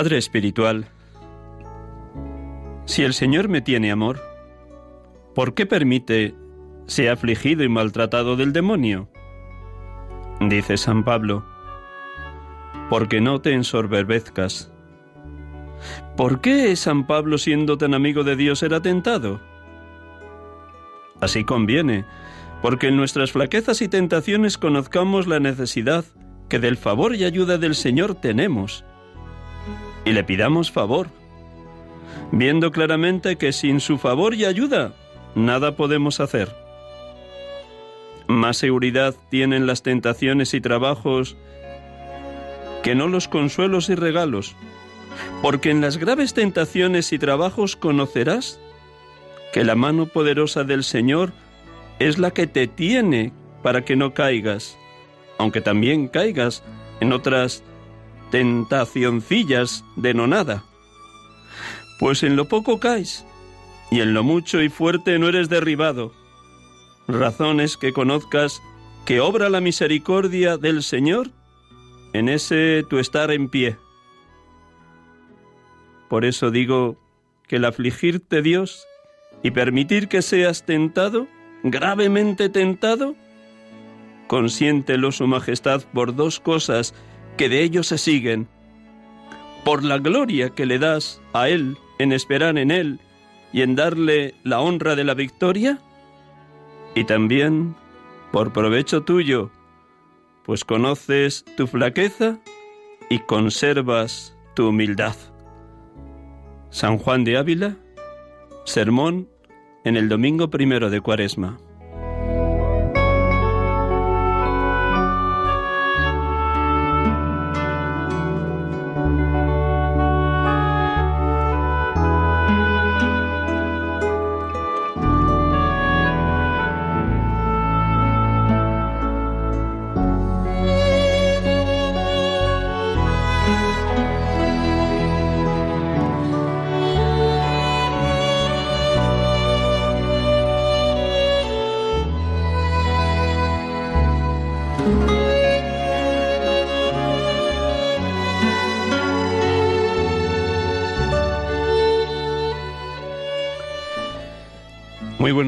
Padre Espiritual, si el Señor me tiene amor, ¿por qué permite sea afligido y maltratado del demonio? Dice San Pablo, porque no te ensoberbezcas. ¿Por qué San Pablo, siendo tan amigo de Dios, era tentado? Así conviene, porque en nuestras flaquezas y tentaciones conozcamos la necesidad que del favor y ayuda del Señor tenemos y le pidamos favor, viendo claramente que sin su favor y ayuda nada podemos hacer. Más seguridad tienen las tentaciones y trabajos que no los consuelos y regalos, porque en las graves tentaciones y trabajos conocerás que la mano poderosa del Señor es la que te tiene para que no caigas, aunque también caigas en otras tentacioncillas de no nada. Pues en lo poco caes, y en lo mucho y fuerte no eres derribado. Razones que conozcas que obra la misericordia del Señor en ese tu estar en pie. Por eso digo que el afligirte Dios y permitir que seas tentado, gravemente tentado, consiéntelo su majestad por dos cosas que de ellos se siguen, por la gloria que le das a Él en esperar en Él y en darle la honra de la victoria, y también por provecho tuyo, pues conoces tu flaqueza y conservas tu humildad. San Juan de Ávila, sermón en el domingo primero de Cuaresma.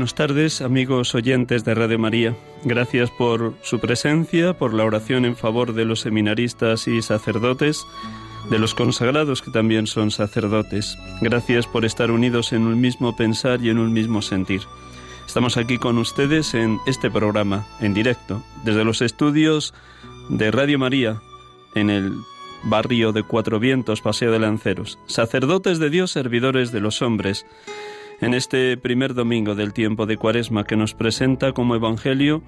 Buenas tardes, amigos oyentes de Radio María. Gracias por su presencia, por la oración en favor de los seminaristas y sacerdotes, de los consagrados que también son sacerdotes. Gracias por estar unidos en un mismo pensar y en un mismo sentir. Estamos aquí con ustedes en este programa, en directo, desde los estudios de Radio María, en el barrio de Cuatro Vientos, Paseo de Lanceros. Sacerdotes de Dios, servidores de los hombres en este primer domingo del tiempo de Cuaresma que nos presenta como Evangelio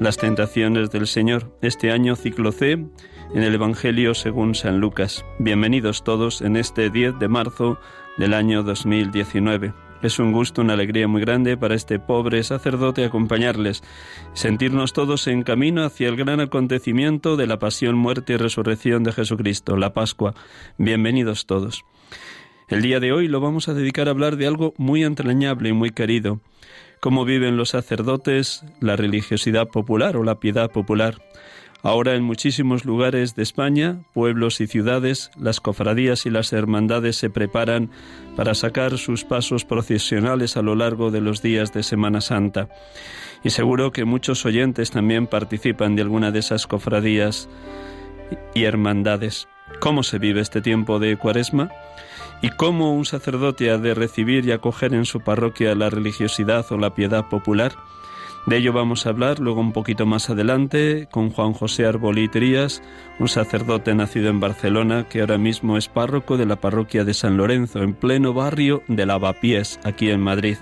las tentaciones del Señor. Este año ciclo C en el Evangelio según San Lucas. Bienvenidos todos en este 10 de marzo del año 2019. Es un gusto, una alegría muy grande para este pobre sacerdote acompañarles, sentirnos todos en camino hacia el gran acontecimiento de la pasión, muerte y resurrección de Jesucristo, la Pascua. Bienvenidos todos. El día de hoy lo vamos a dedicar a hablar de algo muy entrañable y muy querido, cómo viven los sacerdotes la religiosidad popular o la piedad popular. Ahora en muchísimos lugares de España, pueblos y ciudades, las cofradías y las hermandades se preparan para sacar sus pasos procesionales a lo largo de los días de Semana Santa. Y seguro que muchos oyentes también participan de alguna de esas cofradías y hermandades. ¿Cómo se vive este tiempo de Cuaresma? ¿Y cómo un sacerdote ha de recibir y acoger en su parroquia la religiosidad o la piedad popular? De ello vamos a hablar luego un poquito más adelante con Juan José Arbolí Trías, un sacerdote nacido en Barcelona que ahora mismo es párroco de la parroquia de San Lorenzo, en pleno barrio de Lavapiés, aquí en Madrid.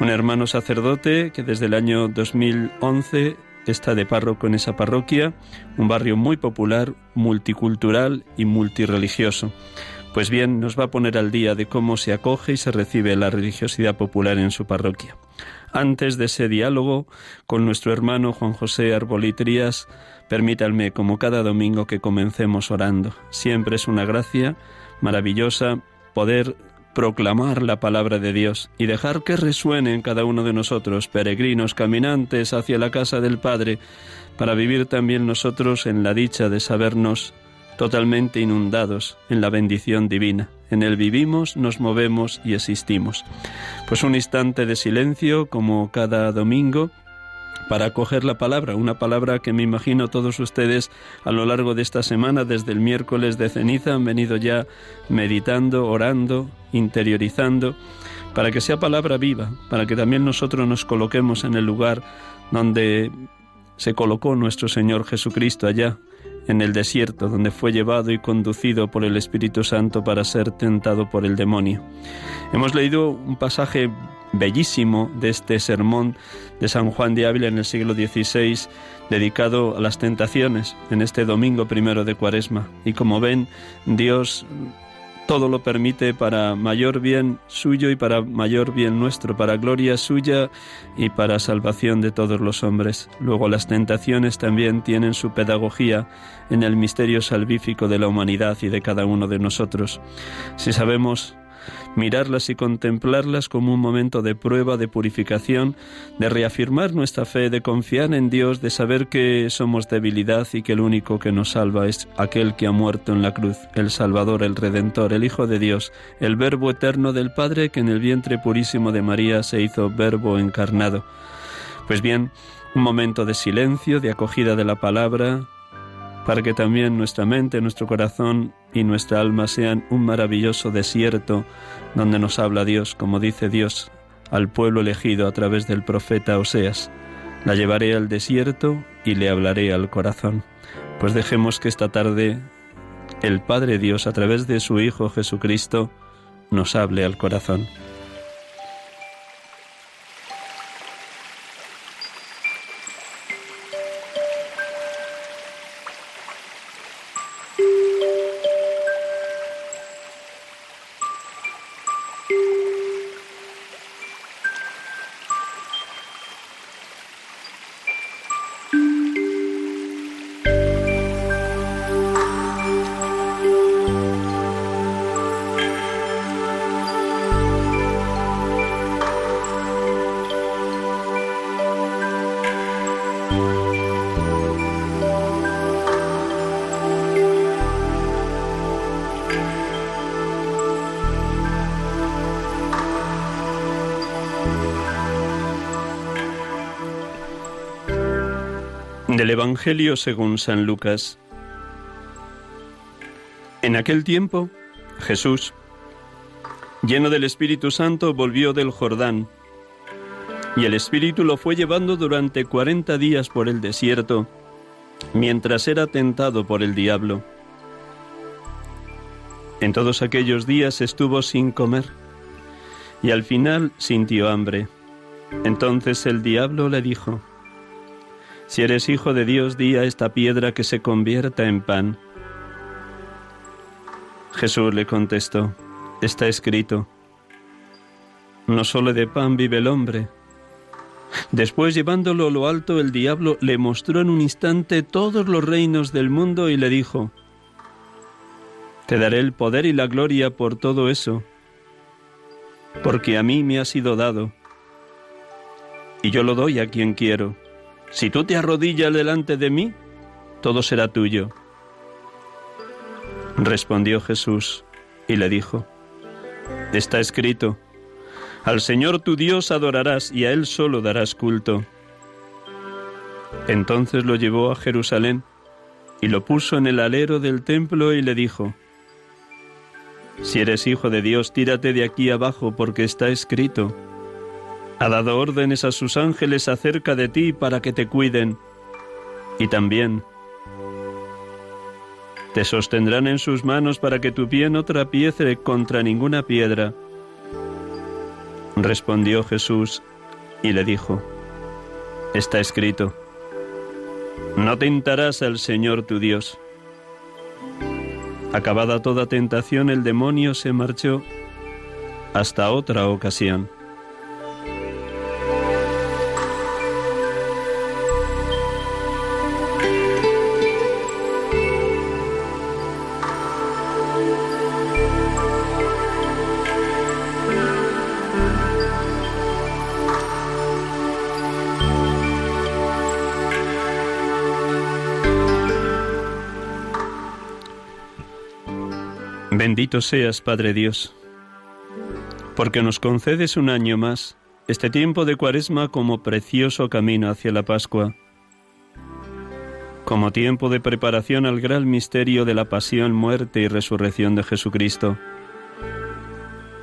Un hermano sacerdote que desde el año 2011 está de párroco en esa parroquia, un barrio muy popular, multicultural y multireligioso. Pues bien, nos va a poner al día de cómo se acoge y se recibe la religiosidad popular en su parroquia. Antes de ese diálogo con nuestro hermano Juan José Arbolitrías, permítanme, como cada domingo, que comencemos orando. Siempre es una gracia maravillosa poder proclamar la palabra de Dios y dejar que resuene en cada uno de nosotros, peregrinos, caminantes hacia la casa del Padre, para vivir también nosotros en la dicha de sabernos totalmente inundados en la bendición divina. En él vivimos, nos movemos y existimos. Pues un instante de silencio, como cada domingo, para acoger la palabra, una palabra que me imagino todos ustedes a lo largo de esta semana, desde el miércoles de ceniza, han venido ya meditando, orando, interiorizando, para que sea palabra viva, para que también nosotros nos coloquemos en el lugar donde se colocó nuestro Señor Jesucristo allá, en el desierto, donde fue llevado y conducido por el Espíritu Santo para ser tentado por el demonio. Hemos leído un pasaje bellísimo de este sermón de San Juan de Ávila en el siglo XVI, dedicado a las tentaciones, en este domingo primero de Cuaresma. Y como ven, Dios todo lo permite para mayor bien suyo y para mayor bien nuestro, para gloria suya y para salvación de todos los hombres. Luego las tentaciones también tienen su pedagogía en el misterio salvífico de la humanidad y de cada uno de nosotros. Si sabemos mirarlas y contemplarlas como un momento de prueba, de purificación, de reafirmar nuestra fe, de confiar en Dios, de saber que somos debilidad y que el único que nos salva es aquel que ha muerto en la cruz, el Salvador, el Redentor, el Hijo de Dios, el Verbo eterno del Padre que en el vientre purísimo de María se hizo Verbo encarnado. Pues bien, un momento de silencio, de acogida de la palabra, para que también nuestra mente, nuestro corazón y nuestra alma sean un maravilloso desierto donde nos habla Dios, como dice Dios al pueblo elegido a través del profeta Oseas. La llevaré al desierto y le hablaré al corazón. Pues dejemos que esta tarde el Padre Dios, a través de su Hijo Jesucristo, nos hable al corazón. Del Evangelio según San Lucas. En aquel tiempo, Jesús, lleno del Espíritu Santo, volvió del Jordán, y el Espíritu lo fue llevando durante cuarenta días por el desierto, mientras era tentado por el diablo. En todos aquellos días estuvo sin comer, y al final sintió hambre. Entonces el diablo le dijo, si eres hijo de Dios, di a esta piedra que se convierta en pan. Jesús le contestó, está escrito, no solo de pan vive el hombre. Después, llevándolo a lo alto, el diablo le mostró en un instante todos los reinos del mundo y le dijo, Te daré el poder y la gloria por todo eso, porque a mí me ha sido dado, y yo lo doy a quien quiero. Si tú te arrodillas delante de mí, todo será tuyo. Respondió Jesús y le dijo, Está escrito, al Señor tu Dios adorarás y a Él solo darás culto. Entonces lo llevó a Jerusalén y lo puso en el alero del templo y le dijo, Si eres hijo de Dios, tírate de aquí abajo porque está escrito, ha dado órdenes a sus ángeles acerca de ti para que te cuiden, y también te sostendrán en sus manos para que tu pie no trapiece contra ninguna piedra. Respondió Jesús y le dijo, Está escrito, no tentarás al Señor tu Dios. Acabada toda tentación, el demonio se marchó hasta otra ocasión. Seas, Padre Dios, porque nos concedes un año más este tiempo de cuaresma como precioso camino hacia la Pascua, como tiempo de preparación al gran misterio de la pasión, muerte y resurrección de Jesucristo,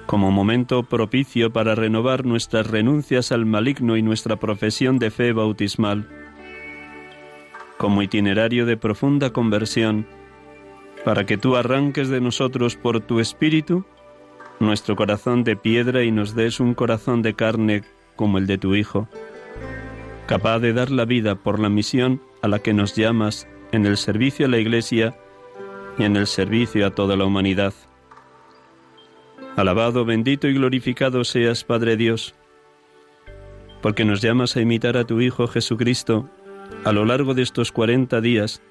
como momento propicio para renovar nuestras renuncias al maligno y nuestra profesión de fe bautismal, como itinerario de profunda conversión, para que tú arranques de nosotros por tu espíritu nuestro corazón de piedra y nos des un corazón de carne como el de tu Hijo, capaz de dar la vida por la misión a la que nos llamas en el servicio a la Iglesia y en el servicio a toda la humanidad. Alabado, bendito y glorificado seas, Padre Dios, porque nos llamas a imitar a tu Hijo Jesucristo a lo largo de estos cuarenta días,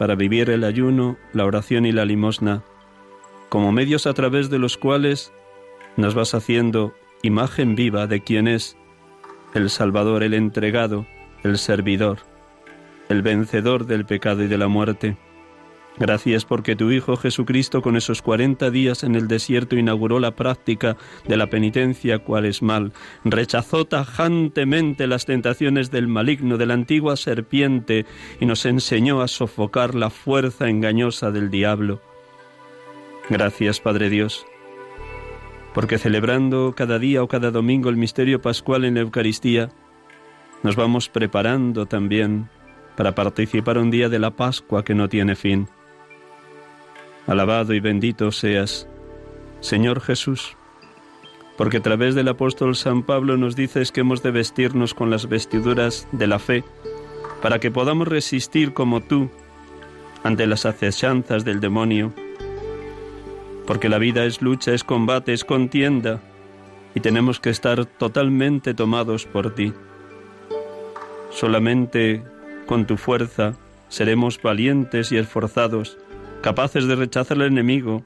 para vivir el ayuno, la oración y la limosna, como medios a través de los cuales nos vas haciendo imagen viva de quien es el Salvador, el entregado, el servidor, el vencedor del pecado y de la muerte. Gracias porque tu Hijo Jesucristo con esos cuarenta días en el desierto inauguró la práctica de la penitencia cuaresmal, rechazó tajantemente las tentaciones del maligno, de la antigua serpiente, y nos enseñó a sofocar la fuerza engañosa del diablo. Gracias, Padre Dios, porque celebrando cada día o cada domingo el misterio pascual en la Eucaristía, nos vamos preparando también para participar un día de la Pascua que no tiene fin. Alabado y bendito seas, Señor Jesús, porque a través del apóstol San Pablo nos dices que hemos de vestirnos con las vestiduras de la fe, para que podamos resistir como tú ante las acechanzas del demonio, porque la vida es lucha, es combate, es contienda, y tenemos que estar totalmente tomados por ti. Solamente con tu fuerza seremos valientes y esforzados, capaces de rechazar al enemigo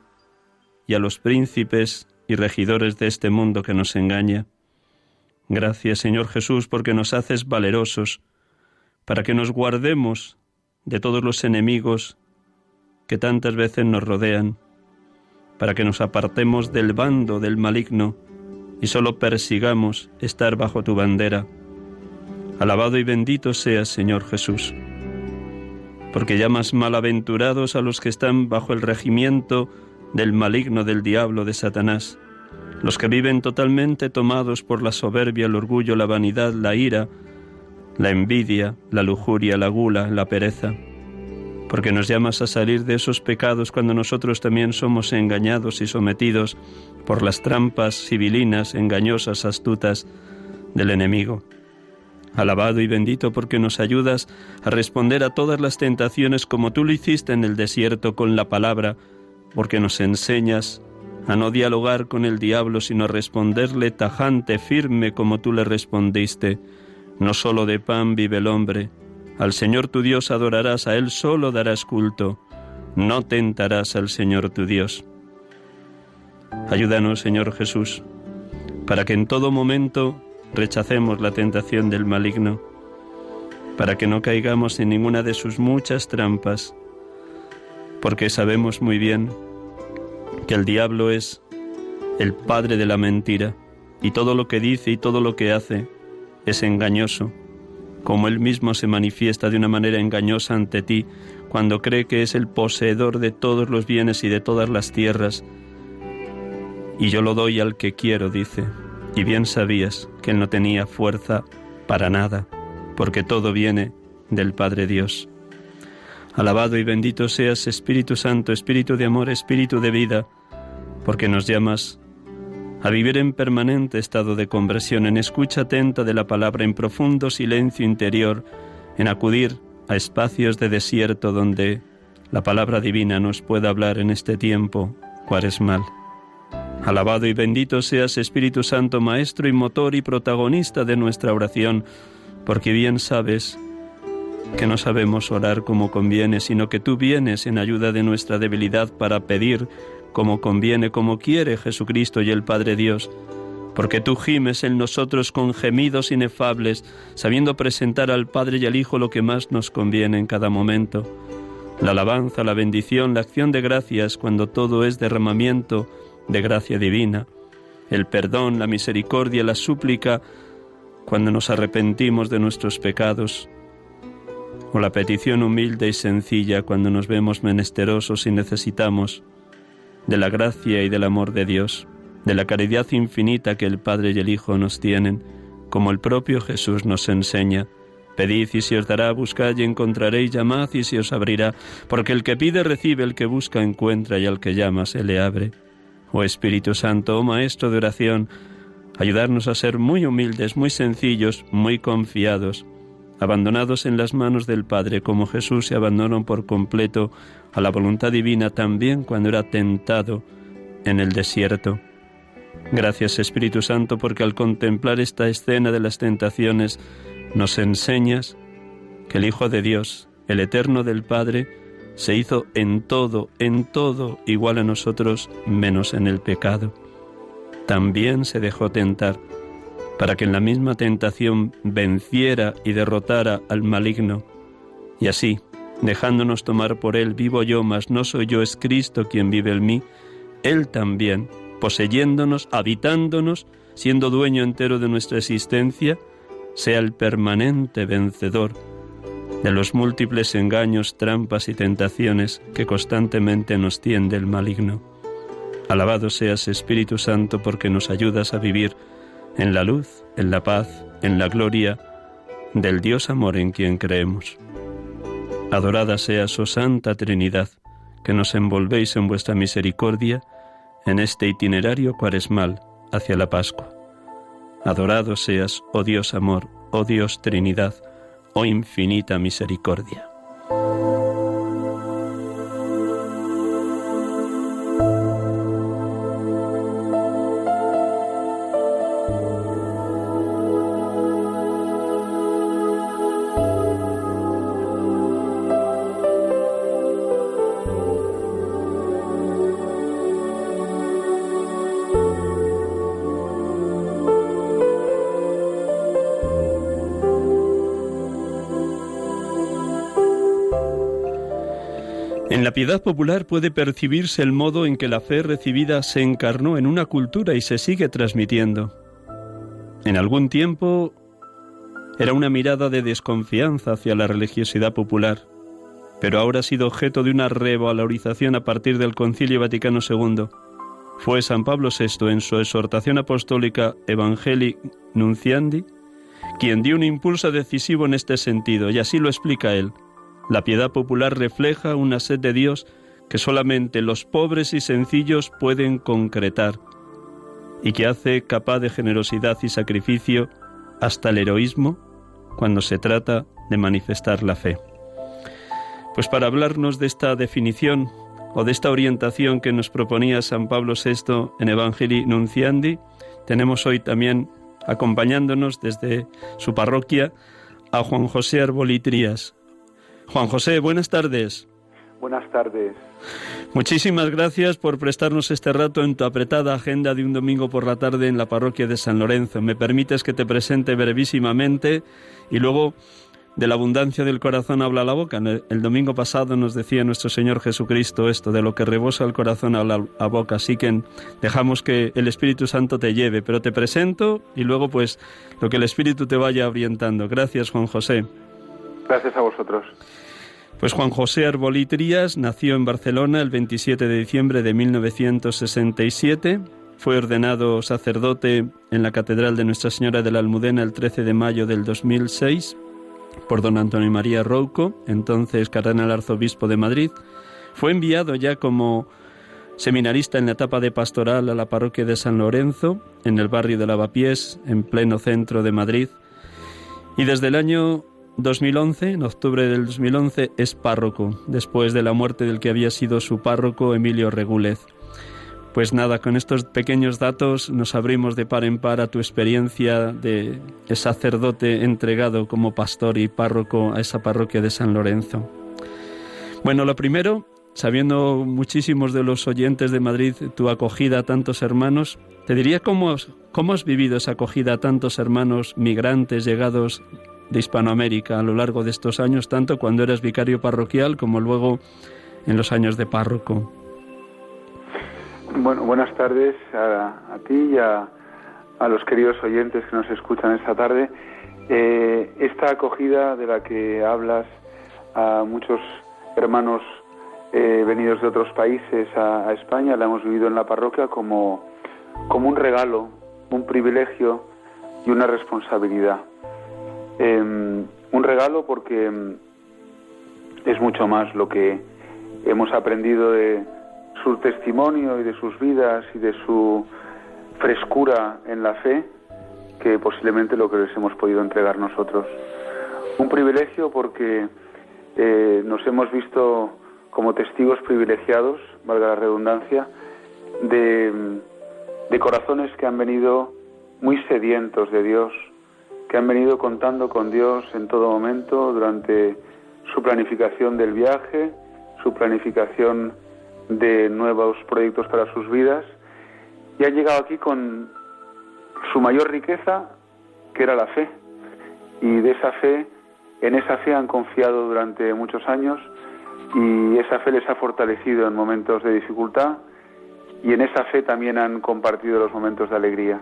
y a los príncipes y regidores de este mundo que nos engaña. Gracias, Señor Jesús, porque nos haces valerosos, para que nos guardemos de todos los enemigos que tantas veces nos rodean, para que nos apartemos del bando del maligno y solo persigamos estar bajo tu bandera. Alabado y bendito seas, Señor Jesús porque llamas malaventurados a los que están bajo el regimiento del maligno del diablo de Satanás, los que viven totalmente tomados por la soberbia, el orgullo, la vanidad, la ira, la envidia, la lujuria, la gula, la pereza, porque nos llamas a salir de esos pecados cuando nosotros también somos engañados y sometidos por las trampas civilinas, engañosas, astutas del enemigo. Alabado y bendito porque nos ayudas a responder a todas las tentaciones como tú lo hiciste en el desierto con la palabra, porque nos enseñas a no dialogar con el diablo, sino a responderle tajante, firme como tú le respondiste. No solo de pan vive el hombre, al Señor tu Dios adorarás, a Él solo darás culto. no tentarás al Señor tu Dios. Ayúdanos, Señor Jesús, para que en todo momento rechacemos la tentación del maligno, para que no caigamos en ninguna de sus muchas trampas, porque sabemos muy bien que el diablo es el padre de la mentira, y todo lo que dice y todo lo que hace es engañoso, como él mismo se manifiesta de una manera engañosa ante ti cuando cree que es el poseedor de todos los bienes y de todas las tierras, y yo lo doy al que quiero, dice, y bien sabías que él no tenía fuerza para nada, porque todo viene del Padre Dios. Alabado y bendito seas, Espíritu Santo, Espíritu de amor, Espíritu de vida, porque nos llamas a vivir en permanente estado de conversión, en escucha atenta de la palabra, en profundo silencio interior, en acudir a espacios de desierto donde la palabra divina nos pueda hablar en este tiempo cuaresmal. Alabado y bendito seas Espíritu Santo, Maestro y motor y protagonista de nuestra oración, porque bien sabes que no sabemos orar como conviene, sino que tú vienes en ayuda de nuestra debilidad para pedir como conviene, como quiere Jesucristo y el Padre Dios, porque tú gimes en nosotros con gemidos inefables, sabiendo presentar al Padre y al Hijo lo que más nos conviene en cada momento. La alabanza, la bendición, la acción de gracias, cuando todo es derramamiento de gracia divina, el perdón, la misericordia, la súplica, cuando nos arrepentimos de nuestros pecados, o la petición humilde y sencilla cuando nos vemos menesterosos y necesitamos de la gracia y del amor de Dios, de la caridad infinita que el Padre y el Hijo nos tienen, como el propio Jesús nos enseña. Pedid y se os dará, buscad y encontraréis, llamad y se os abrirá, porque el que pide recibe, el que busca encuentra y al que llama se le abre. Oh Espíritu Santo, oh Maestro de oración, ayudarnos a ser muy humildes, muy sencillos, muy confiados, abandonados en las manos del Padre, como Jesús se abandonó por completo a la voluntad divina también cuando era tentado en el desierto. Gracias Espíritu Santo porque al contemplar esta escena de las tentaciones nos enseñas que el Hijo de Dios, el Eterno del Padre, se hizo en todo, en todo igual a nosotros menos en el pecado. También se dejó tentar para que en la misma tentación venciera y derrotara al maligno, y así, dejándonos tomar por él, vivo yo, mas no soy yo, es Cristo quien vive en mí, él también, poseyéndonos, habitándonos, siendo dueño entero de nuestra existencia, sea el permanente vencedor de los múltiples engaños, trampas y tentaciones que constantemente nos tiende el maligno. Alabado seas Espíritu Santo porque nos ayudas a vivir en la luz, en la paz, en la gloria del Dios amor en quien creemos. Adorada sea su Santa Trinidad, que nos envolvéis en vuestra misericordia en este itinerario cuaresmal hacia la Pascua. Adorado seas, oh Dios amor, oh Dios Trinidad, oh infinita misericordia. Popular puede percibirse el modo en que la fe recibida se encarnó en una cultura y se sigue transmitiendo. En algún tiempo era una mirada de desconfianza hacia la religiosidad popular, pero ahora ha sido objeto de una revalorización a partir del Concilio Vaticano II. Fue San Pablo VI en su exhortación apostólica Evangelii Nunciandi quien dio un impulso decisivo en este sentido, y así lo explica él. La piedad popular refleja una sed de Dios que solamente los pobres y sencillos pueden concretar y que hace capaz de generosidad y sacrificio hasta el heroísmo cuando se trata de manifestar la fe. Pues para hablarnos de esta definición o de esta orientación que nos proponía San Pablo VI en Evangelii Nunciandi, tenemos hoy también acompañándonos desde su parroquia a Juan José Arbolitrías, Juan José, buenas tardes. Buenas tardes. Muchísimas gracias por prestarnos este rato en tu apretada agenda de un domingo por la tarde en la parroquia de San Lorenzo. Me permites que te presente brevísimamente y luego de la abundancia del corazón habla la boca. El domingo pasado nos decía nuestro Señor Jesucristo esto, de lo que rebosa el corazón habla la boca. Así que dejamos que el Espíritu Santo te lleve, pero te presento y luego pues lo que el Espíritu te vaya orientando. Gracias, Juan José. Gracias a vosotros. Pues Juan José Arbolí Trías nació en Barcelona el 27 de diciembre de 1967. Fue ordenado sacerdote en la Catedral de Nuestra Señora de la Almudena el 13 de mayo del 2006 por don Antonio María Rouco, entonces cardenal arzobispo de Madrid. Fue enviado ya como seminarista en la etapa de pastoral a la parroquia de San Lorenzo, en el barrio de Lavapiés, en pleno centro de Madrid. Y desde el año 2011, en octubre del 2011, es párroco, después de la muerte del que había sido su párroco, Emilio Regúlez. Pues nada, con estos pequeños datos nos abrimos de par en par a tu experiencia de sacerdote entregado como pastor y párroco a esa parroquia de San Lorenzo. Bueno, lo primero, sabiendo muchísimos de los oyentes de Madrid tu acogida a tantos hermanos, te diría cómo, cómo has vivido esa acogida a tantos hermanos migrantes llegados de Hispanoamérica a lo largo de estos años, tanto cuando eras vicario parroquial como luego en los años de párroco. Bueno, buenas tardes a, ti y a, los queridos oyentes que nos escuchan esta tarde. Eh, esta acogida de la que hablas a muchos hermanos eh, venidos de otros países a, España la hemos vivido en la parroquia como, como un regalo, un privilegio y una responsabilidad. Em, un regalo porque em, es mucho más lo que hemos aprendido de su testimonio y de sus vidas y de su frescura en la fe que posiblemente lo que les hemos podido entregar nosotros. Un privilegio porque eh, nos hemos visto como testigos privilegiados, valga la redundancia, de, de corazones que han venido muy sedientos de Dios, que han venido contando con Dios en todo momento durante su planificación del viaje, su planificación de nuevos proyectos para sus vidas y han llegado aquí con su mayor riqueza, que era la fe. Y de esa fe, en esa fe han confiado durante muchos años y esa fe les ha fortalecido en momentos de dificultad y en esa fe también han compartido los momentos de alegría.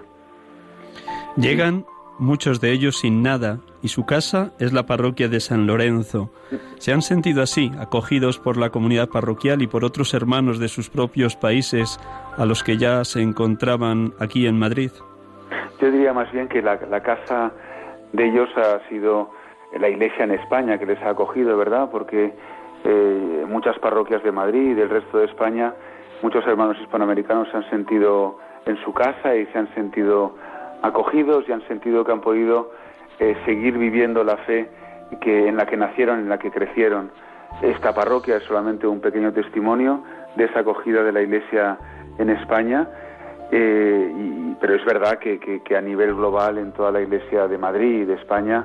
Llegan muchos de ellos sin nada, y su casa es la parroquia de San Lorenzo. ¿Se han sentido así, acogidos por la comunidad parroquial y por otros hermanos de sus propios países a los que ya se encontraban aquí en Madrid? Yo diría más bien que la, casa de ellos ha sido la iglesia en España que les ha acogido, ¿verdad? Porque eh, muchas parroquias de Madrid y del resto de España, muchos hermanos hispanoamericanos se han sentido en su casa y se han sentido acogidos y han sentido que han podido eh, seguir viviendo la fe que, en la que nacieron, en la que crecieron. Esta parroquia es solamente un pequeño testimonio de esa acogida de la Iglesia en España, eh, pero es verdad que, a nivel global en toda la Iglesia de Madrid y de España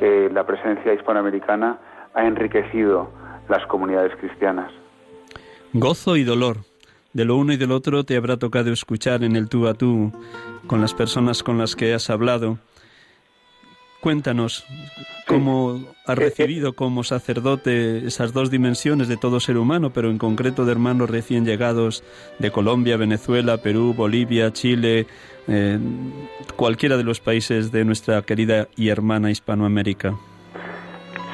eh, la presencia hispanoamericana ha enriquecido las comunidades cristianas. Gozo y dolor. De lo uno y del otro te habrá tocado escuchar en el tú a tú con las personas con las que has hablado. Cuéntanos cómo has recibido como sacerdote esas dos dimensiones de todo ser humano, pero en concreto de hermanos recién llegados de Colombia, Venezuela, Perú, Bolivia, Chile, eh, cualquiera de los países de nuestra querida y hermana Hispanoamérica.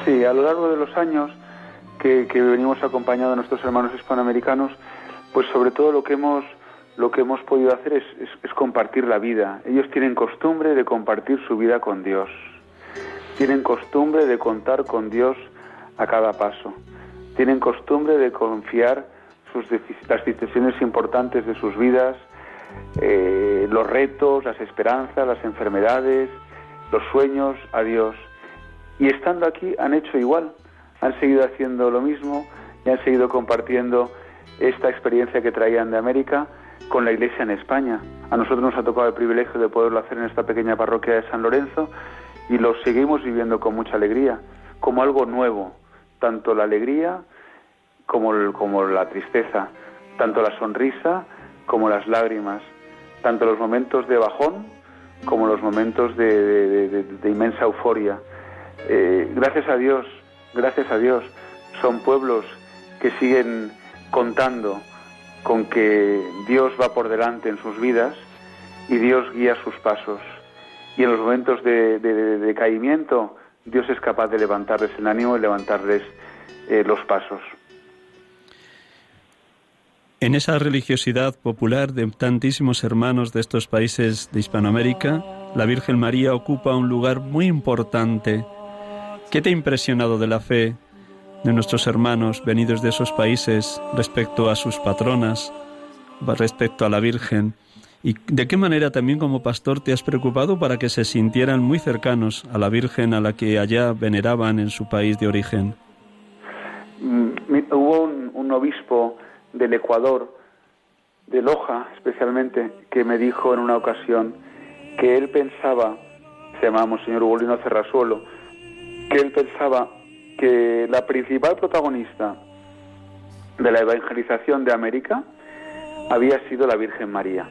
Sí, a lo largo de los años que, que venimos acompañando a nuestros hermanos hispanoamericanos, pues sobre todo lo que hemos lo que hemos podido hacer es, compartir la vida. Ellos tienen costumbre de compartir su vida con Dios. Tienen costumbre de contar con Dios a cada paso. Tienen costumbre de confiar sus las decisiones importantes de sus vidas, eh, los retos, las esperanzas, las enfermedades, los sueños a Dios. Y estando aquí han hecho igual, han seguido haciendo lo mismo y han seguido compartiendo esta experiencia que traían de América con la Iglesia en España. A nosotros nos ha tocado el privilegio de poderlo hacer en esta pequeña parroquia de San Lorenzo y lo seguimos viviendo con mucha alegría, como algo nuevo, tanto la alegría como, como la tristeza, tanto la sonrisa como las lágrimas, tanto los momentos de bajón como los momentos de, inmensa euforia. Eh, gracias a Dios, gracias a Dios, son pueblos que siguen contando con que Dios va por delante en sus vidas y Dios guía sus pasos. Y en los momentos de, decaimiento, Dios es capaz de levantarles el ánimo y levantarles eh, los pasos. En esa religiosidad popular de tantísimos hermanos de estos países de Hispanoamérica, la Virgen María ocupa un lugar muy importante. ¿Qué te ha impresionado de la fe de nuestros hermanos venidos de esos países respecto a sus patronas, respecto a la Virgen? ¿Y de qué manera también como pastor te has preocupado para que se sintieran muy cercanos a la Virgen a la que allá veneraban en su país de origen? Mm, hubo un obispo del Ecuador, de Loja especialmente, que me dijo en una ocasión que él pensaba, se llamaba señor Ugolino Cerrasuelo, que él pensaba que la principal protagonista de la evangelización de América había sido la Virgen María.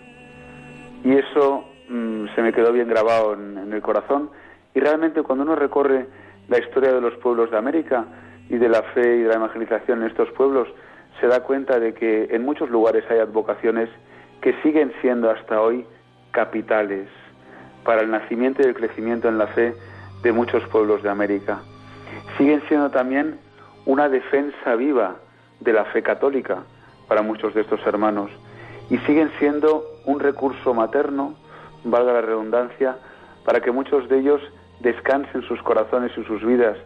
Y eso mm, se me quedó bien grabado en el corazón. Y realmente cuando uno recorre la historia de los pueblos de América y de la fe y de la evangelización en estos pueblos, se da cuenta de que en muchos lugares hay advocaciones que siguen siendo hasta hoy capitales para el nacimiento y el crecimiento en la fe de muchos pueblos de América. Siguen siendo también una defensa viva de la fe católica para muchos de estos hermanos y siguen siendo un recurso materno, valga la redundancia, para que muchos de ellos descansen sus corazones y sus vidas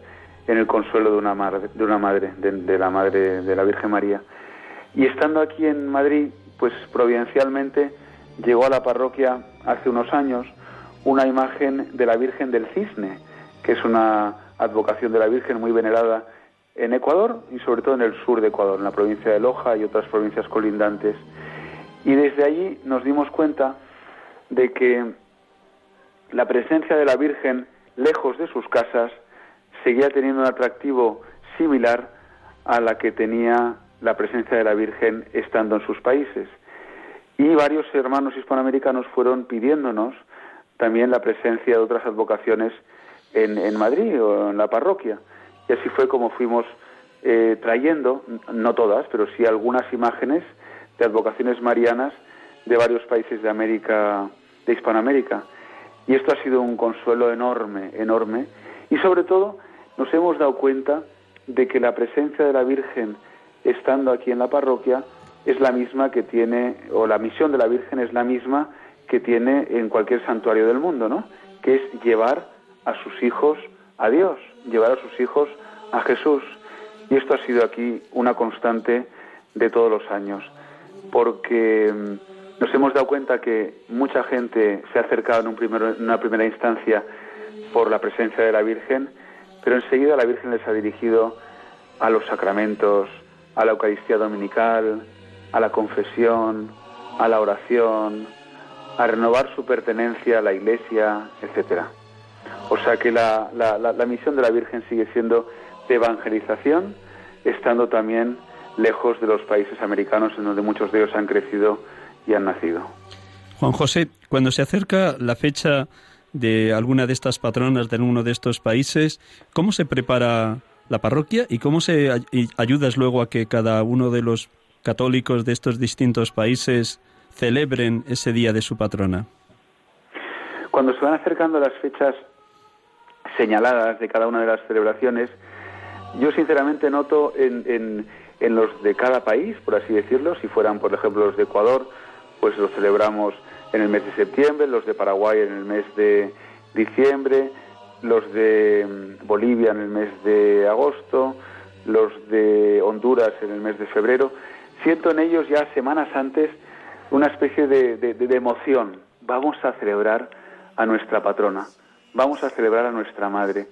en el consuelo de una madre, de, una madre de, la madre de la Virgen María. Y estando aquí en Madrid, pues providencialmente llegó a la parroquia hace unos años una imagen de la Virgen del Cisne, que es una advocación de la Virgen muy venerada en Ecuador y sobre todo en el sur de Ecuador, en la provincia de Loja y otras provincias colindantes. Y desde allí nos dimos cuenta de que la presencia de la Virgen lejos de sus casas seguía teniendo un atractivo similar a la que tenía la presencia de la Virgen estando en sus países. Y varios hermanos hispanoamericanos fueron pidiéndonos también la presencia de otras advocaciones en, Madrid o en la parroquia. Y así fue como fuimos eh, trayendo, no todas, pero sí algunas imágenes de advocaciones marianas de varios países de América, de Hispanoamérica. Y esto ha sido un consuelo enorme, enorme. Y sobre todo nos hemos dado cuenta de que la presencia de la Virgen estando aquí en la parroquia es la misma que tiene, o la misión de la Virgen es la misma que tiene en cualquier santuario del mundo, ¿no? Que es llevar a sus hijos a Dios, llevar a sus hijos a Jesús. Y esto ha sido aquí una constante de todos los años, porque mm, nos hemos dado cuenta que mucha gente se ha acercado en, un en una primera instancia por la presencia de la Virgen, pero enseguida la Virgen les ha dirigido a los sacramentos, a la Eucaristía Dominical, a la confesión, a la oración, a renovar su pertenencia a la Iglesia, etcétera. O sea que la, la, misión de la Virgen sigue siendo de evangelización, estando también lejos de los países americanos en donde muchos de ellos han crecido y han nacido. Juan José, cuando se acerca la fecha de alguna de estas patronas de uno de estos países, ¿cómo se prepara la parroquia y cómo se ayudas luego a que cada uno de los católicos de estos distintos países celebren ese día de su patrona? Cuando se van acercando las fechas señaladas de cada una de las celebraciones, yo sinceramente noto en, en los de cada país, por así decirlo, si fueran por ejemplo los de Ecuador, pues los celebramos en el mes de septiembre, los de Paraguay en el mes de diciembre, los de mm, Bolivia en el mes de agosto, los de Honduras en el mes de febrero. Siento en ellos ya semanas antes una especie de, de, emoción. Vamos a celebrar a nuestra patrona, vamos a celebrar a nuestra madre.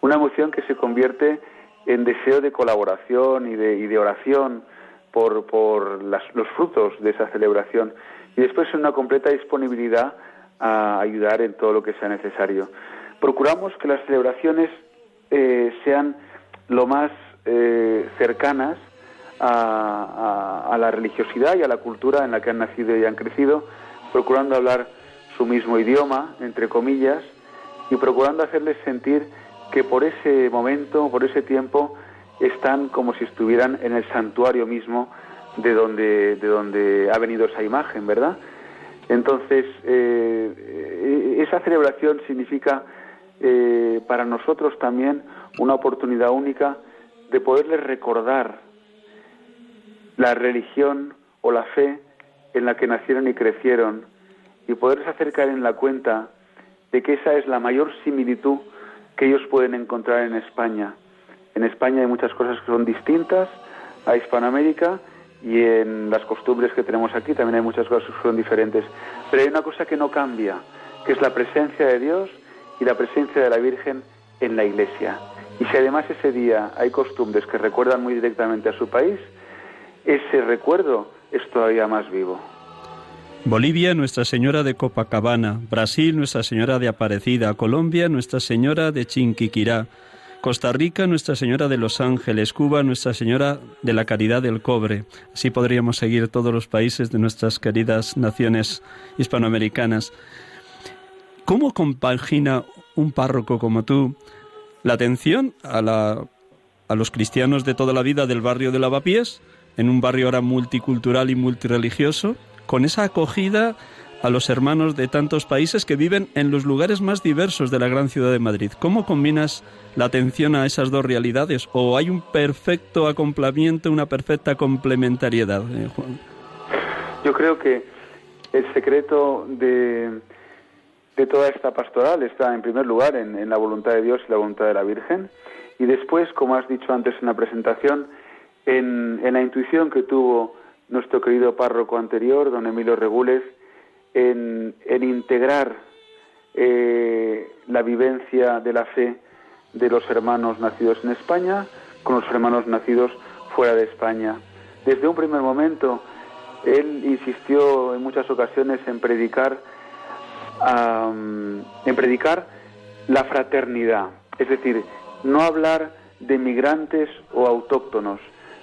Una emoción que se convierte en deseo de colaboración y de, y de oración por, por los frutos de esa celebración y después una completa disponibilidad a ayudar en todo lo que sea necesario. Procuramos que las celebraciones eh, sean lo más eh, cercanas a, la religiosidad y a la cultura en la que han nacido y han crecido, procurando hablar su mismo idioma, entre comillas, y procurando hacerles sentir que por ese momento, por ese tiempo, están como si estuvieran en el santuario mismo de donde, de donde ha venido esa imagen, ¿verdad? Entonces, eh, esa celebración significa eh, para nosotros también una oportunidad única de poderles recordar la religión o la fe en la que nacieron y crecieron y poderles acercar en la cuenta de que esa es la mayor similitud que ellos pueden encontrar en España. En España hay muchas cosas que son distintas a Hispanoamérica y en las costumbres que tenemos aquí también hay muchas cosas que son diferentes. Pero hay una cosa que no cambia, que es la presencia de Dios y la presencia de la Virgen en la Iglesia. Y si además ese día hay costumbres que recuerdan muy directamente a su país, ese recuerdo es todavía más vivo. Bolivia, Nuestra Señora de Copacabana, Brasil, Nuestra Señora de Aparecida, Colombia, Nuestra Señora de Chinquiquirá, Costa Rica, Nuestra Señora de Los Ángeles, Cuba, Nuestra Señora de la Caridad del Cobre. Así podríamos seguir todos los países de nuestras queridas naciones hispanoamericanas. ¿Cómo compagina un párroco como tú la atención a, la, a los cristianos de toda la vida del barrio de Lavapiés en un barrio ahora multicultural y multireligioso, con esa acogida a los hermanos de tantos países que viven en los lugares más diversos de la gran ciudad de Madrid. ¿Cómo combinas la atención a esas dos realidades? ¿O hay un perfecto acoplamiento, una perfecta complementariedad, eh, Juan? Yo creo que el secreto de, de toda esta pastoral está, en primer lugar, en, en la voluntad de Dios y la voluntad de la Virgen. Y después, como has dicho antes en la presentación, en, la intuición que tuvo nuestro querido párroco anterior, don Emilio Regules, en, integrar eh, la vivencia de la fe de los hermanos nacidos en España con los hermanos nacidos fuera de España. Desde un primer momento, él insistió en muchas ocasiones en predicar, en predicar la fraternidad, es decir, no hablar de migrantes o autóctonos,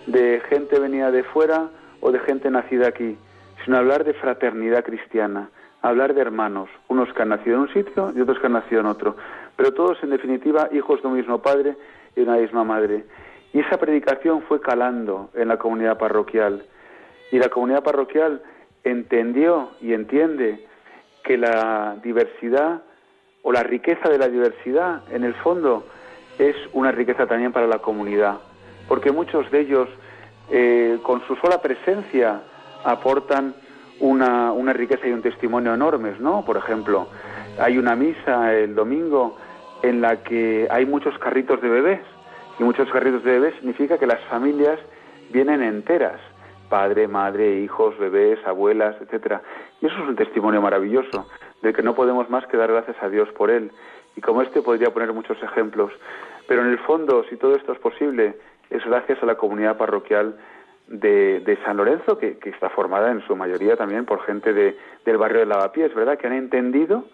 de gente venida de fuera o de gente nacida aquí, sino hablar de fraternidad cristiana, hablar de hermanos, unos que han nacido en un sitio y otros que han nacido en otro, pero todos en definitiva hijos de un mismo padre y de una misma madre. Y esa predicación fue calando en la comunidad parroquial. Y la comunidad parroquial entendió y entiende que la diversidad o la riqueza de la diversidad, en el fondo, es una riqueza también para la comunidad porque muchos de ellos eh, con su sola presencia aportan una, una, riqueza y un testimonio enormes, ¿no? Por ejemplo, hay una misa el domingo en la que hay muchos carritos de bebés, y muchos carritos de bebés significa que las familias vienen enteras, padre, madre, hijos, bebés, abuelas, etcétera. Y eso es un testimonio maravilloso, de que no podemos más que dar gracias a Dios por él. Y como este podría poner muchos ejemplos. Pero en el fondo, si todo esto es posible, es gracias a la comunidad parroquial de, San Lorenzo, que, está formada en su mayoría también por gente de, del barrio de Lavapiés, ¿verdad? Que han entendido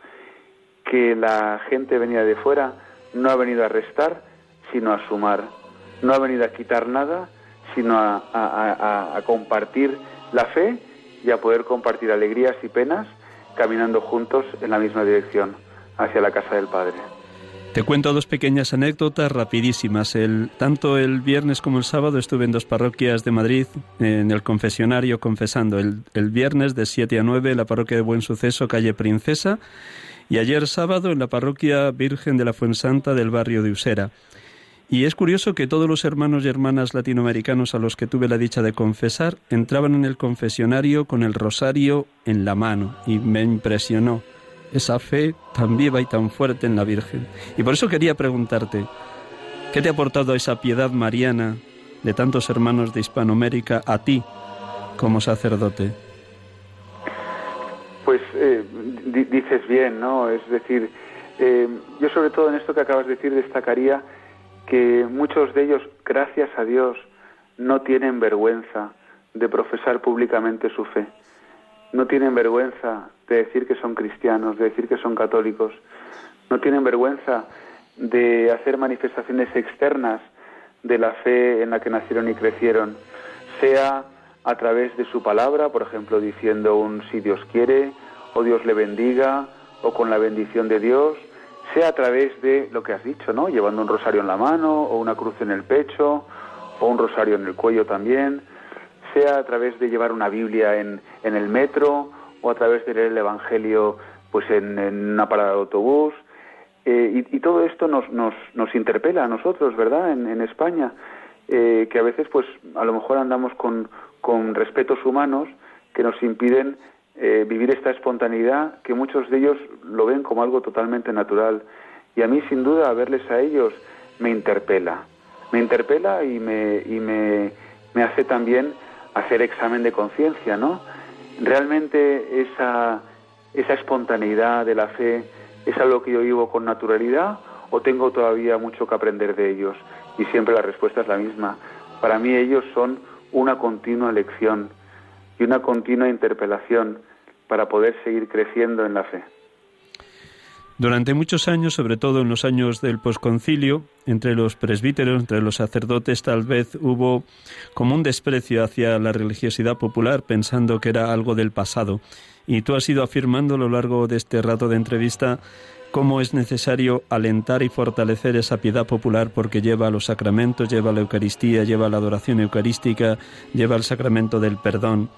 que la gente venida de fuera no ha venido a restar, sino a sumar. No ha venido a quitar nada, sino a compartir la fe y a poder compartir alegrías y penas caminando juntos en la misma dirección, hacia la casa del Padre. Te cuento dos pequeñas anécdotas rapidísimas. El, tanto el viernes como el sábado estuve en dos parroquias de Madrid en el confesionario confesando. El, el viernes de 7 a 9 en la parroquia de Buen Suceso, calle Princesa, y ayer sábado en la parroquia Virgen de la Fuensanta del barrio de Usera. Y es curioso que todos los hermanos y hermanas latinoamericanos a los que tuve la dicha de confesar entraban en el confesionario con el rosario en la mano y me impresionó esa fe tan viva y tan fuerte en la Virgen. Y por eso quería preguntarte, ¿qué te ha aportado esa piedad mariana de tantos hermanos de Hispanoamérica a ti como sacerdote? Pues eh, dices bien, ¿no? Es decir, eh, yo sobre todo en esto que acabas de decir destacaría que muchos de ellos, gracias a Dios, no tienen vergüenza de profesar públicamente su fe. No tienen vergüenza de decir que son cristianos, de decir que son católicos. No tienen vergüenza de hacer manifestaciones externas de la fe en la que nacieron y crecieron. sea a través de su palabra, por ejemplo, diciendo un si Dios quiere, o Dios le bendiga, o con la bendición de Dios, sea a través de lo que has dicho, ¿no? Llevando un rosario en la mano, o una cruz en el pecho, o un rosario en el cuello también, sea a través de llevar una Biblia en, en el metro, o a través de leer el Evangelio pues en, una parada de autobús. Eh, y, todo esto nos, nos, nos interpela a nosotros, ¿verdad?, en, España, eh, que a veces, pues, a lo mejor andamos con, con respetos humanos que nos impiden eh, vivir esta espontaneidad, que muchos de ellos lo ven como algo totalmente natural. Y a mí, sin duda, verles a ellos me interpela. Me interpela y me, y me, me hace también hacer examen de conciencia, ¿no? Realmente esa esa espontaneidad de la fe es algo que yo vivo con naturalidad o tengo todavía mucho que aprender de ellos? Y siempre la respuesta es la misma. Para mí ellos son una continua lección y una continua interpelación para poder seguir creciendo en la fe. Durante muchos años, sobre todo en los años del posconcilio, entre los presbíteros, entre los sacerdotes, tal vez hubo como un desprecio hacia la religiosidad popular, pensando que era algo del pasado. Y tú has ido afirmando a lo largo de este rato de entrevista cómo es necesario alentar y fortalecer esa piedad popular porque lleva a los sacramentos, lleva a la Eucaristía, lleva a la adoración eucarística, lleva al sacramento del perdón.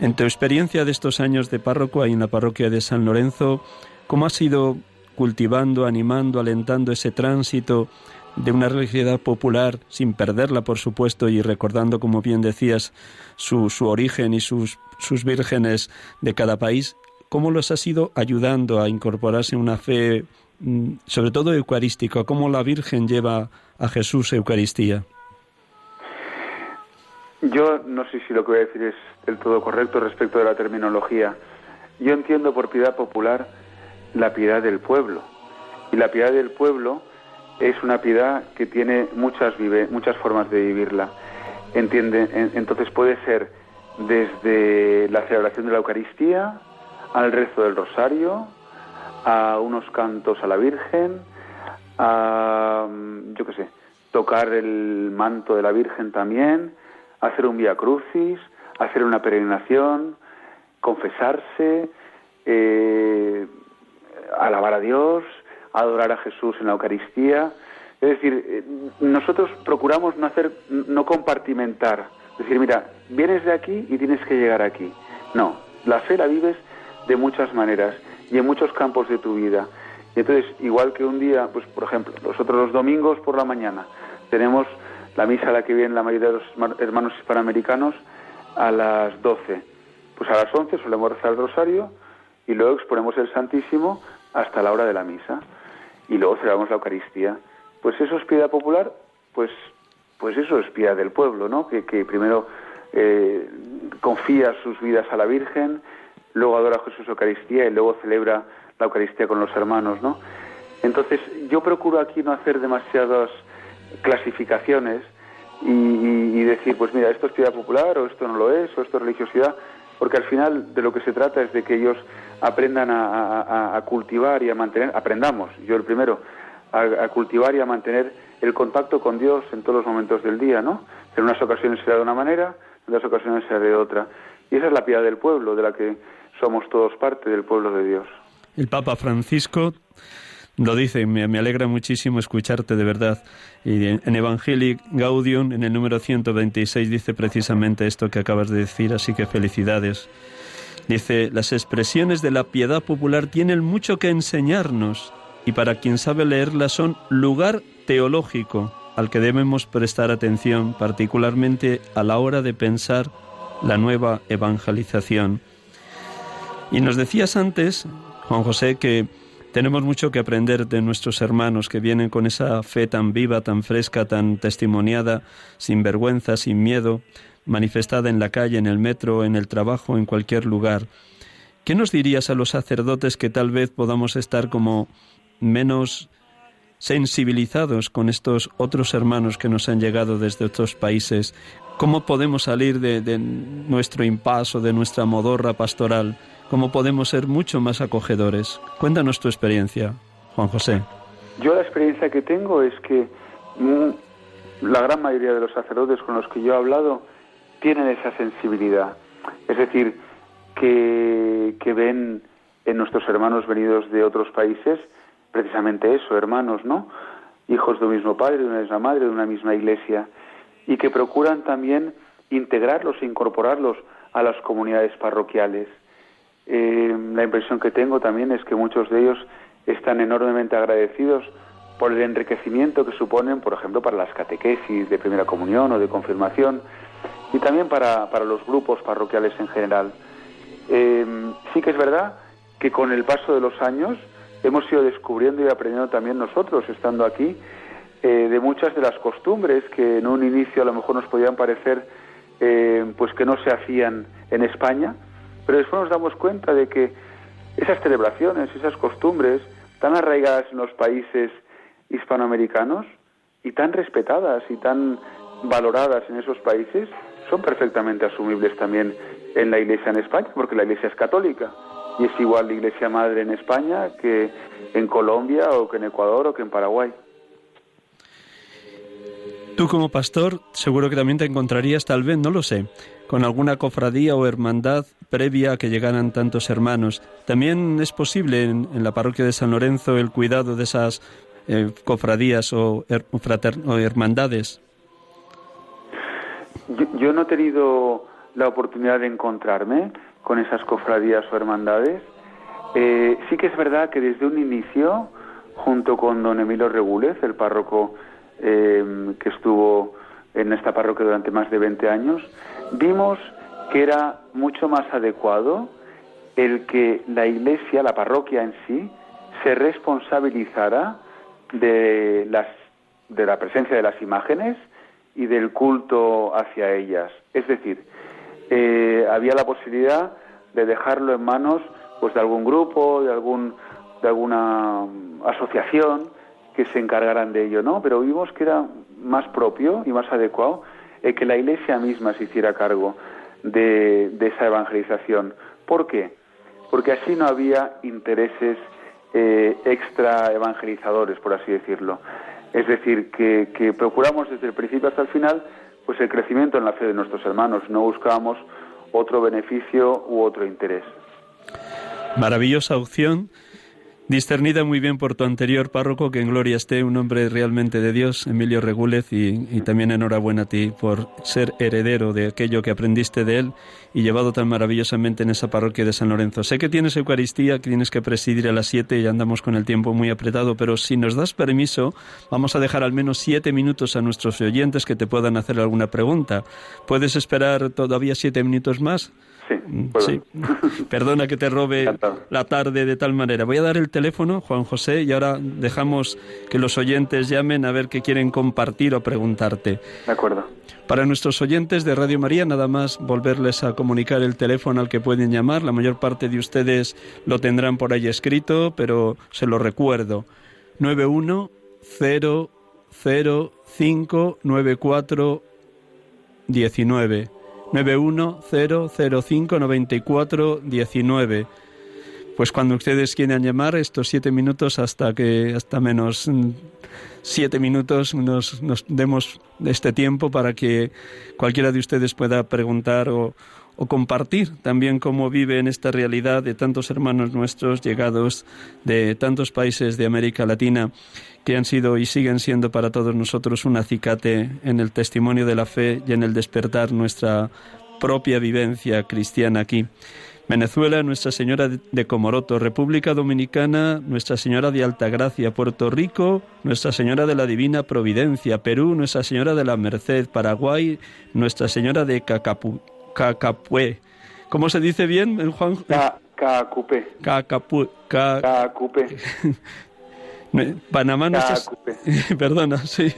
En tu experiencia de estos años de párroco ahí en la parroquia de San Lorenzo, ¿cómo has ido cultivando, animando, alentando ese tránsito de una religiosidad popular, sin perderla, por supuesto, y recordando, como bien decías, su, su origen y sus, sus vírgenes de cada país, ¿cómo los has ido ayudando a incorporarse en una fe, mm, sobre todo eucarística? ¿Cómo la Virgen lleva a Jesús Eucaristía? Yo no sé si lo que voy a decir es del todo correcto respecto de la terminología. Yo entiendo por piedad popular la piedad del pueblo. Y la piedad del pueblo es una piedad que tiene muchas, vive, muchas formas de vivirla. Entiende, entonces puede ser desde la celebración de la Eucaristía al rezo del Rosario, a unos cantos a la Virgen, a, yo qué sé, tocar el manto de la Virgen también, hacer un Via Crucis, hacer una peregrinación, confesarse, eh, alabar a Dios, adorar a Jesús en la Eucaristía. Es decir, eh, nosotros procuramos no hacer, no compartimentar. Es decir, mira, vienes de aquí y tienes que llegar aquí. No, la fe la vives de muchas maneras y en muchos campos de tu vida. Y entonces, igual que un día, pues por ejemplo, nosotros los domingos por la mañana tenemos la misa a la que vienen la mayoría de los hermanos hispanoamericanos a las 12. Pues a las 11 solemos rezar el rosario y luego exponemos el Santísimo hasta la hora de la misa y luego celebramos la Eucaristía. Pues eso es piedad popular, pues, pues eso es piedad del pueblo, ¿no? Que, primero eh, confía sus vidas a la Virgen, luego adora a Jesús Eucaristía y luego celebra la Eucaristía con los hermanos, ¿no? Entonces yo procuro aquí no hacer demasiadas clasificaciones y, y, decir, pues mira, esto es piedad popular o esto no lo es o esto es religiosidad, porque al final de lo que se trata es de que ellos aprendan a, cultivar y a mantener, aprendamos, yo el primero, a, cultivar y a mantener el contacto con Dios en todos los momentos del día, ¿no? En unas ocasiones será de una manera, en otras ocasiones será de otra. Y esa es la piedad del pueblo, de la que somos todos parte del pueblo de Dios. El Papa Francisco lo dice, me, me, alegra muchísimo escucharte de verdad. Y en, Evangelii Gaudium, en el número 126, dice precisamente esto que acabas de decir, así que felicidades. Dice, las expresiones de la piedad popular tienen mucho que enseñarnos y para quien sabe leerlas son lugar teológico al que debemos prestar atención, particularmente a la hora de pensar la nueva evangelización. Y nos decías antes, Juan José, que tenemos mucho que aprender de nuestros hermanos que vienen con esa fe tan viva, tan fresca, tan testimoniada, sin vergüenza, sin miedo, manifestada en la calle, en el metro, en el trabajo, en cualquier lugar. ¿Qué nos dirías a los sacerdotes que tal vez podamos estar como menos sensibilizados con estos otros hermanos que nos han llegado desde otros países? ¿Cómo podemos salir de, nuestro impaso, de nuestra modorra pastoral? ¿Cómo podemos ser mucho más acogedores? Cuéntanos tu experiencia, Juan José. Yo la experiencia que tengo es que mm, la gran mayoría de los sacerdotes con los que yo he hablado tienen esa sensibilidad. Es decir, que, ven en nuestros hermanos venidos de otros países precisamente eso, hermanos, ¿no? Hijos de un mismo padre, de una misma madre, de una misma iglesia, y que procuran también integrarlos e incorporarlos a las comunidades parroquiales. Eh, la impresión que tengo también es que muchos de ellos están enormemente agradecidos por el enriquecimiento que suponen, por ejemplo, para las catequesis de primera comunión o de confirmación, y también para, los grupos parroquiales en general. Eh, sí que es verdad que con el paso de los años hemos ido descubriendo y aprendiendo también nosotros, estando aquí, eh, de muchas de las costumbres que en un inicio a lo mejor nos podían parecer eh, pues que no se hacían en España, pero después nos damos cuenta de que esas celebraciones, esas costumbres tan arraigadas en los países hispanoamericanos y tan respetadas y tan valoradas en esos países, son perfectamente asumibles también en la Iglesia en España, porque la Iglesia es católica y es igual la Iglesia Madre en España que en Colombia o que en Ecuador o que en Paraguay. Tú como pastor seguro que también te encontrarías, tal vez, no lo sé, con alguna cofradía o hermandad previa a que llegaran tantos hermanos. También es posible en, la parroquia de San Lorenzo el cuidado de esas eh, cofradías o, o, hermandades. Yo, no he tenido la oportunidad de encontrarme con esas cofradías o hermandades. Eh, sí que es verdad que desde un inicio, junto con don Emilio Regúlez, el párroco eh, que estuvo en esta parroquia durante más de 20 años, vimos que era mucho más adecuado el que la iglesia, la parroquia en sí, se responsabilizara de, las, de la presencia de las imágenes y del culto hacia ellas. Es decir, eh, había la posibilidad de dejarlo en manos pues de algún grupo, de algún de alguna mm, asociación que se encargaran de ello, ¿no? Pero vimos que era más propio y más adecuado eh, que la Iglesia misma se hiciera cargo de, esa evangelización. ¿Por qué? Porque así no había intereses eh, extra evangelizadores, por así decirlo. Es decir, que, que procuramos desde el principio hasta el final pues el crecimiento en la fe de nuestros hermanos, no buscábamos otro beneficio u otro interés. Maravillosa opción discernida muy bien por tu anterior párroco, que en gloria esté, un hombre realmente de Dios, Emilio Regúlez, y, también enhorabuena a ti por ser heredero de aquello que aprendiste de él y llevado tan maravillosamente en esa parroquia de San Lorenzo. Sé que tienes Eucaristía, que tienes que presidir a las siete y andamos con el tiempo muy apretado, pero si nos das permiso, vamos a dejar al menos siete minutos a nuestros oyentes que te puedan hacer alguna pregunta. ¿Puedes esperar todavía siete minutos más? Sí, Perdona que te robe la tarde de tal manera. Voy a dar el teléfono, Juan José, y ahora dejamos que los oyentes llamen a ver qué quieren compartir o preguntarte. De acuerdo. Para nuestros oyentes de Radio María, nada más volverles a comunicar el teléfono al que pueden llamar. La mayor parte de ustedes lo tendrán por ahí escrito, pero se lo recuerdo. 19 910059419. Pues cuando ustedes quieran llamar, estos siete minutos hasta que hasta menos mm, siete minutos nos, nos demos este tiempo para que cualquiera de ustedes pueda preguntar o, o compartir también cómo vive en esta realidad de tantos hermanos nuestros llegados de tantos países de América Latina que han sido y siguen siendo para todos nosotros un acicate en el testimonio de la fe y en el despertar nuestra propia vivencia cristiana aquí. Venezuela, Nuestra Señora de Comoroto, República Dominicana, Nuestra Señora de Altagracia, Puerto Rico, Nuestra Señora de la Divina Providencia, Perú, Nuestra Señora de la Merced, Paraguay, Nuestra Señora de Cacapu Cacapué. ¿Cómo se dice bien, Juan? Cacupé. Cacapue. Cacupé. Panamá, nuestra... perdona, sí,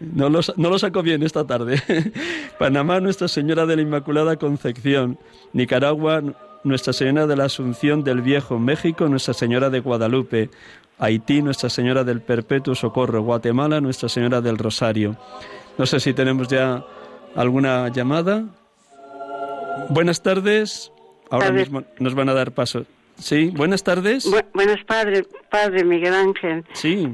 no lo, no lo saco bien esta tarde. Panamá, Nuestra Señora de la Inmaculada Concepción. Nicaragua, Nuestra Señora de la Asunción del Viejo. México, Nuestra Señora de Guadalupe. Haití, Nuestra Señora del Perpetuo Socorro. Guatemala, Nuestra Señora del Rosario. No sé si tenemos ya alguna llamada. Buenas tardes. Ahora mismo nos van a dar paso. Sí, buenas tardes. buenas padre, padre Miguel Ángel. Sí.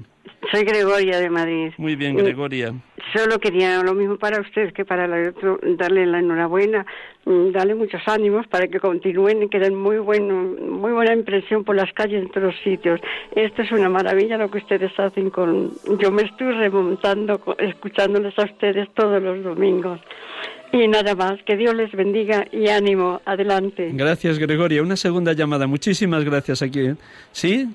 Soy Gregoria de Madrid. Muy bien, Gregoria. solo quería lo mismo para usted que para darle la enhorabuena, mm, darle muchos ánimos para que continúen y que den muy, bueno, muy buena impresión por las calles en todos los sitios. Esto es una maravilla lo que ustedes hacen con... Yo me estoy remontando escuchándoles a ustedes todos los domingos. Y nada más, que Dios les bendiga y ánimo, adelante. Gracias, Gregoria. Una segunda llamada. Muchísimas gracias aquí. ¿eh? ¿Sí?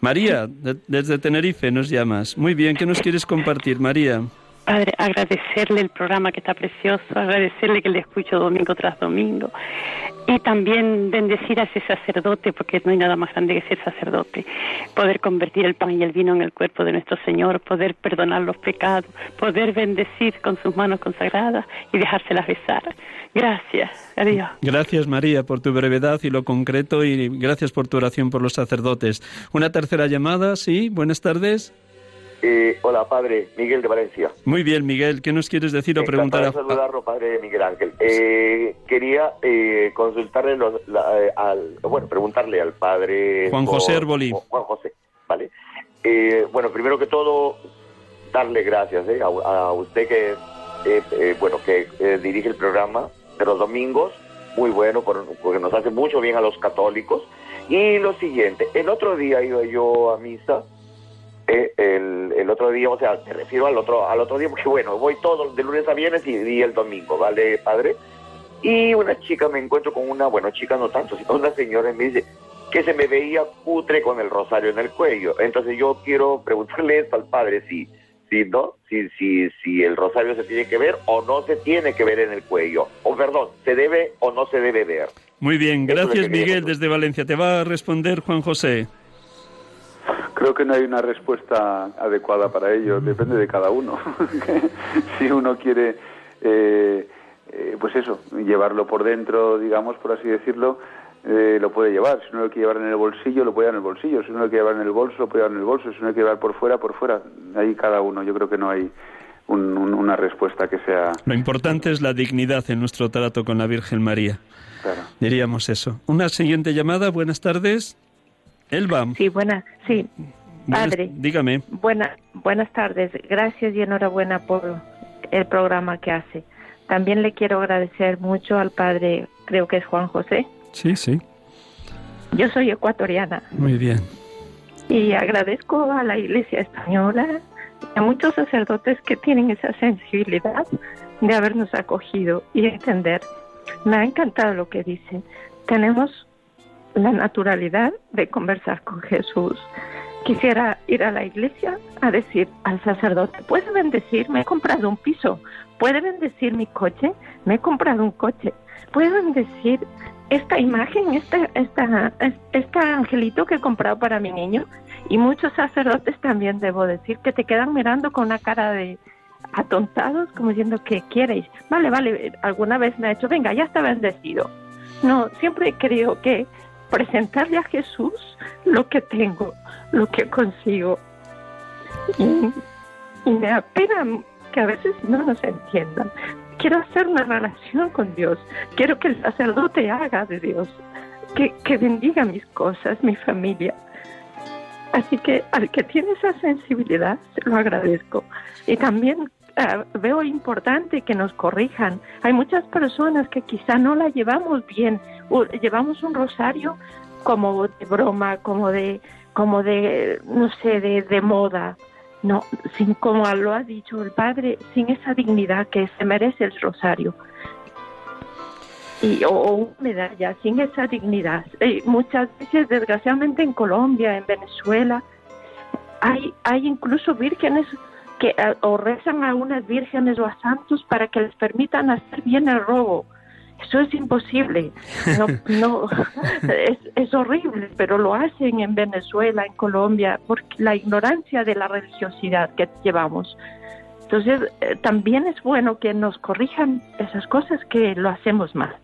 María, desde Tenerife nos llamas. Muy bien, ¿qué nos quieres compartir, María? Padre, agradecerle el programa que está precioso, agradecerle que le escucho domingo tras domingo y también bendecir a ese sacerdote, porque no hay nada más grande que ser sacerdote, poder convertir el pan y el vino en el cuerpo de nuestro Señor, poder perdonar los pecados, poder bendecir con sus manos consagradas y dejárselas besar. Gracias, adiós. Gracias María por tu brevedad y lo concreto y gracias por tu oración por los sacerdotes. Una tercera llamada, sí, buenas tardes. Eh, hola, padre Miguel de Valencia. Muy bien, Miguel, ¿qué nos quieres decir o preguntar? A... saludarlo, padre Miguel Ángel. Eh, quería eh, consultarle, al, bueno, preguntarle al padre Juan José Herboli. Juan José, ¿vale? bueno, primero que todo, darle gracias a, usted que, bueno, que dirige el programa de los domingos, muy bueno, porque nos hace mucho bien a los católicos. Y lo siguiente, el otro día iba yo a misa eh, el, el, otro día, o sea, me refiero al otro, al otro día, porque bueno, voy todo de lunes a viernes y, el domingo, ¿vale, padre? Y una chica me encuentro con una, bueno, chica no tanto, sino una señora y me dice que se me veía putre con el rosario en el cuello. Entonces yo quiero preguntarle esto al padre, si, si no, si, si, si el rosario se tiene que ver o no se tiene que ver en el cuello. O perdón, se debe o no se debe ver. Muy bien, gracias Miguel desde Valencia. Te va a responder Juan José. Creo que no hay una respuesta adecuada para ello, depende de cada uno. si uno quiere, eh, eh, pues eso, llevarlo por dentro, digamos, por así decirlo, eh, lo puede llevar. Si uno lo quiere llevar en el bolsillo, lo puede llevar en el bolsillo. Si uno lo quiere llevar en el bolso, lo puede llevar en el bolso. Si uno lo quiere llevar por fuera, por fuera. Ahí cada uno. Yo creo que no hay una respuesta que sea. Lo importante es la dignidad en nuestro trato con la Virgen María. Claro. Diríamos eso. Una siguiente llamada. Buenas tardes. Elba. Sí, buenas, sí. Padre. dígame. Buena, buenas tardes. Gracias y enhorabuena por el programa que hace. También le quiero agradecer mucho al padre, creo que es Juan José. Sí, sí. Yo soy ecuatoriana. Muy bien. Y agradezco a la Iglesia española y a muchos sacerdotes que tienen esa sensibilidad de habernos acogido y entender. Me ha encantado lo que dicen. Tenemos la naturalidad de conversar con Jesús. Quisiera ir a la iglesia a decir al sacerdote, ¿puede bendecir? Me he comprado un piso. ¿Puede bendecir mi coche? Me he comprado un coche. ¿Puede bendecir esta imagen, este, esta, este angelito que he comprado para mi niño? Y muchos sacerdotes también debo decir que te quedan mirando con una cara de atontados, como diciendo, ¿qué quieres? Vale, vale, alguna vez me ha hecho, venga, ya está bendecido. No, siempre creo que presentarle a Jesús lo que tengo, lo que consigo. Y, me da pena que a veces no nos entiendan. Quiero hacer una relación con Dios. Quiero que el sacerdote haga de Dios. Que, que bendiga mis cosas, mi familia. Así que al que tiene esa sensibilidad, se lo agradezco. Y también Ah, veo importante que nos corrijan. Hay muchas personas que quizá no la llevamos bien, llevamos un rosario como de broma, como de, como de, no sé, de, de moda. No, sin como lo ha dicho el padre, sin esa dignidad que se merece el rosario. Y, o, una medalla, sin esa dignidad. Muchas veces, desgraciadamente, en Colombia, en Venezuela, hay, hay incluso vírgenes que eh, o rezan a unas vírgenes o a santos para que les permitan hacer bien el robo. Eso es imposible, no, no es, es, horrible, pero lo hacen en Venezuela, en Colombia, por la ignorancia de la religiosidad que llevamos. Entonces, eh, también es bueno que nos corrijan esas cosas que lo hacemos mal.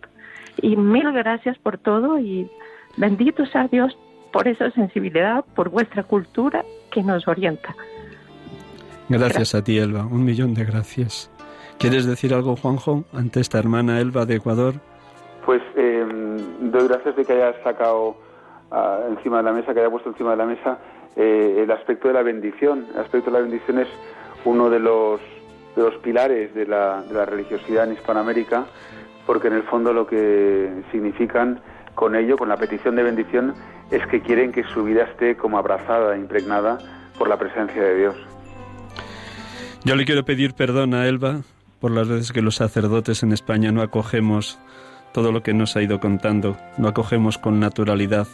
Y mil gracias por todo y benditos a Dios por esa sensibilidad, por vuestra cultura que nos orienta. Gracias a ti, Elba. Un millón de gracias. ¿Quieres decir algo, Juanjo, ante esta hermana Elba de Ecuador? Pues eh, doy gracias de que hayas sacado ah, encima de la mesa, que haya puesto encima de la mesa eh, el aspecto de la bendición. El aspecto de la bendición es uno de los de los pilares de la, de la religiosidad en Hispanoamérica, porque en el fondo lo que significan con ello, con la petición de bendición, es que quieren que su vida esté como abrazada, impregnada por la presencia de Dios. Yo le quiero pedir perdón a Elba por las veces que los sacerdotes en España no acogemos todo lo que nos ha ido contando, no acogemos con naturalidad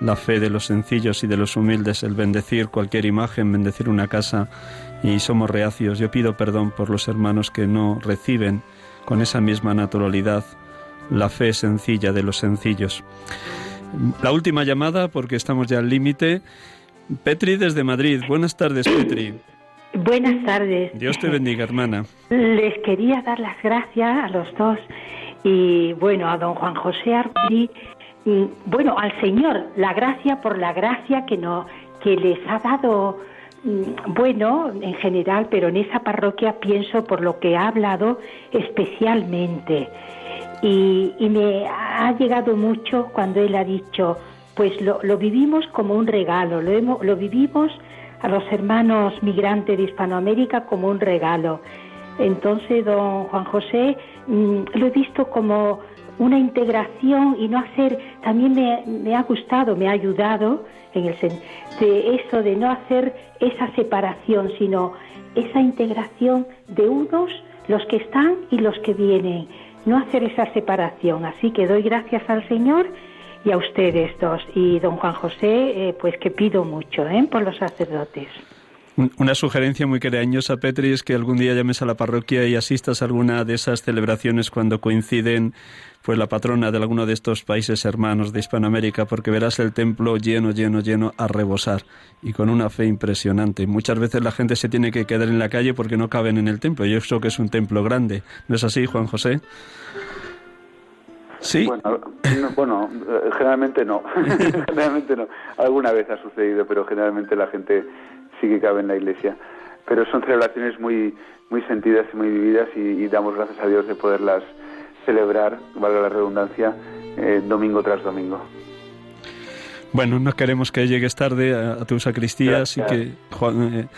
la fe de los sencillos y de los humildes, el bendecir cualquier imagen, bendecir una casa, y somos reacios. Yo pido perdón por los hermanos que no reciben con esa misma naturalidad la fe sencilla de los sencillos. La última llamada, porque estamos ya al límite. Petri desde Madrid. Buenas tardes, Petri. Buenas tardes. Dios te bendiga, hermana. Les quería dar las gracias a los dos y bueno, a don Juan José Arpí, bueno, al Señor, la gracia por la gracia que no que les ha dado mm, bueno, en general, pero en esa parroquia pienso por lo que ha hablado especialmente. Y, me ha llegado mucho cuando él ha dicho, pues lo, vivimos como un regalo, lo, lo vivimos a los hermanos migrantes de Hispanoamérica como un regalo. Entonces, don Juan José, mm, lo he visto como una integración y no hacer, también me, ha gustado, me ha ayudado en el de eso, de no hacer esa separación, sino esa integración de unos, los que están y los que vienen no hacer esa separación. Así que doy gracias al Señor y a ustedes dos. Y don Juan José, eh, pues que pido mucho ¿eh? por los sacerdotes. Una sugerencia muy cariñosa, Petri, es que algún día llames a la parroquia y asistas a alguna de esas celebraciones cuando coinciden pues la patrona de alguno de estos países hermanos de Hispanoamérica, porque verás el templo lleno, lleno, lleno a rebosar y con una fe impresionante. Muchas veces la gente se tiene que quedar en la calle porque no caben en el templo, y eso que es un templo grande. ¿No es así, Juan José? Sí. Bueno, eh, generalmente no. generalmente no. Alguna vez ha sucedido, pero generalmente la gente sí que cabe en la iglesia. Pero son celebraciones muy, muy sentidas y muy vividas y damos gracias a Dios de poderlas celebrar, valga la redundancia, eh, domingo tras domingo. Bueno, no queremos que llegues tarde a, tu sacristía, así que Juan, eh,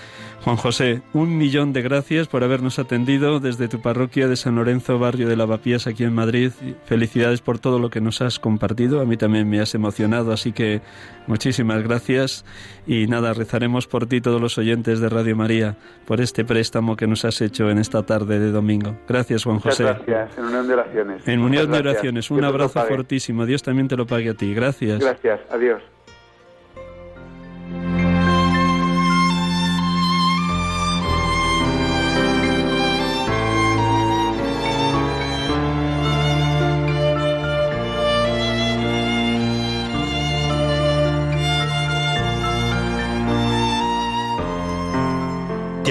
Juan, José, un millón de gracias por habernos atendido desde tu parroquia de San Lorenzo, barrio de Lavapiés, aquí en Madrid. Felicidades por todo lo que nos has compartido. A mí también me has emocionado, así que muchísimas gracias. Y nada, rezaremos por ti todos los oyentes de Radio María, por este préstamo que nos has hecho en esta tarde de domingo. Gracias, Juan José. gracias, en unión de oraciones. En unión de oraciones, un abrazo fortísimo. Dios también te lo pague a ti. Gracias. Gracias, adiós.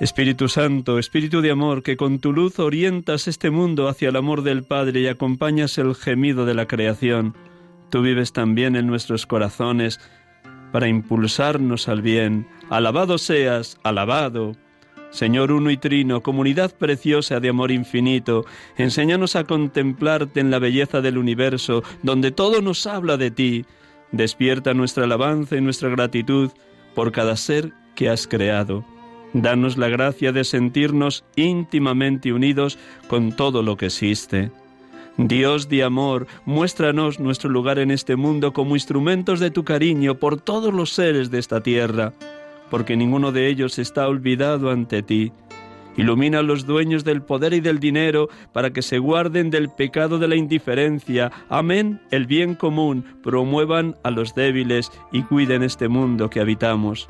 Espíritu Santo, Espíritu de amor, que con tu luz orientas este mundo hacia el amor del Padre y acompañas el gemido de la creación, tú vives también en nuestros corazones para impulsarnos al bien. Alabado seas, alabado. Señor uno y trino, comunidad preciosa de amor infinito, enséñanos a contemplarte en la belleza del universo, donde todo nos habla de ti. Despierta nuestra alabanza y nuestra gratitud por cada ser que has creado. Danos la gracia de sentirnos íntimamente unidos con todo lo que existe. Dios de amor, muéstranos nuestro lugar en este mundo como instrumentos de tu cariño por todos los seres de esta tierra, porque ninguno de ellos está olvidado ante ti. Ilumina a los dueños del poder y del dinero para que se guarden del pecado de la indiferencia. Amén el bien común, promuevan a los débiles y cuiden este mundo que habitamos.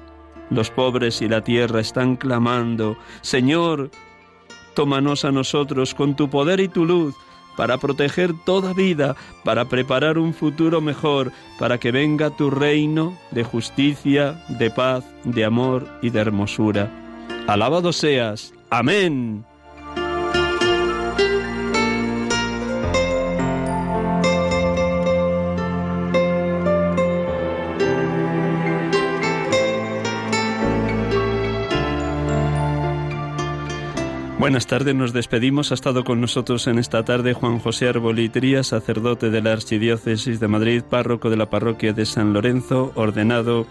Los pobres y la tierra están clamando, Señor, tómanos a nosotros con tu poder y tu luz para proteger toda vida, para preparar un futuro mejor, para que venga tu reino de justicia, de paz, de amor y de hermosura. Alabado seas. Amén. Buenas tardes, nos despedimos. Ha estado con nosotros en esta tarde Juan José Arbolitría, sacerdote de la Archidiócesis de Madrid, párroco de la parroquia de San Lorenzo, ordenado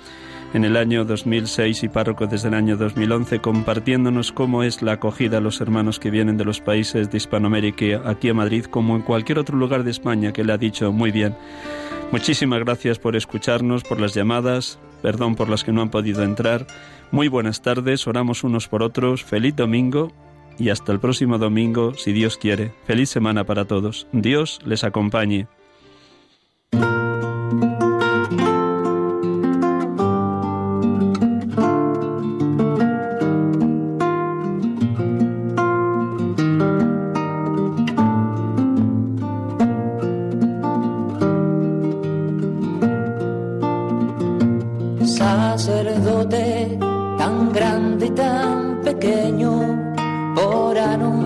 en el año 2006 y párroco desde el año 2011, compartiéndonos cómo es la acogida a los hermanos que vienen de los países de Hispanoamérica aquí a Madrid, como en cualquier otro lugar de España, que le ha dicho muy bien. Muchísimas gracias por escucharnos, por las llamadas, perdón por las que no han podido entrar. Muy buenas tardes, oramos unos por otros, feliz domingo y hasta el próximo domingo, si Dios quiere. Feliz semana para todos. Dios les acompañe.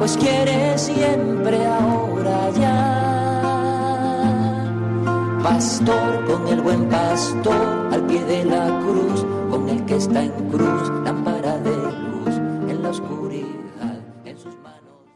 pues quiere siempre ahora ya. Pastor con el buen pastor al pie de la cruz, con el que está en cruz, lámpara de luz en la oscuridad.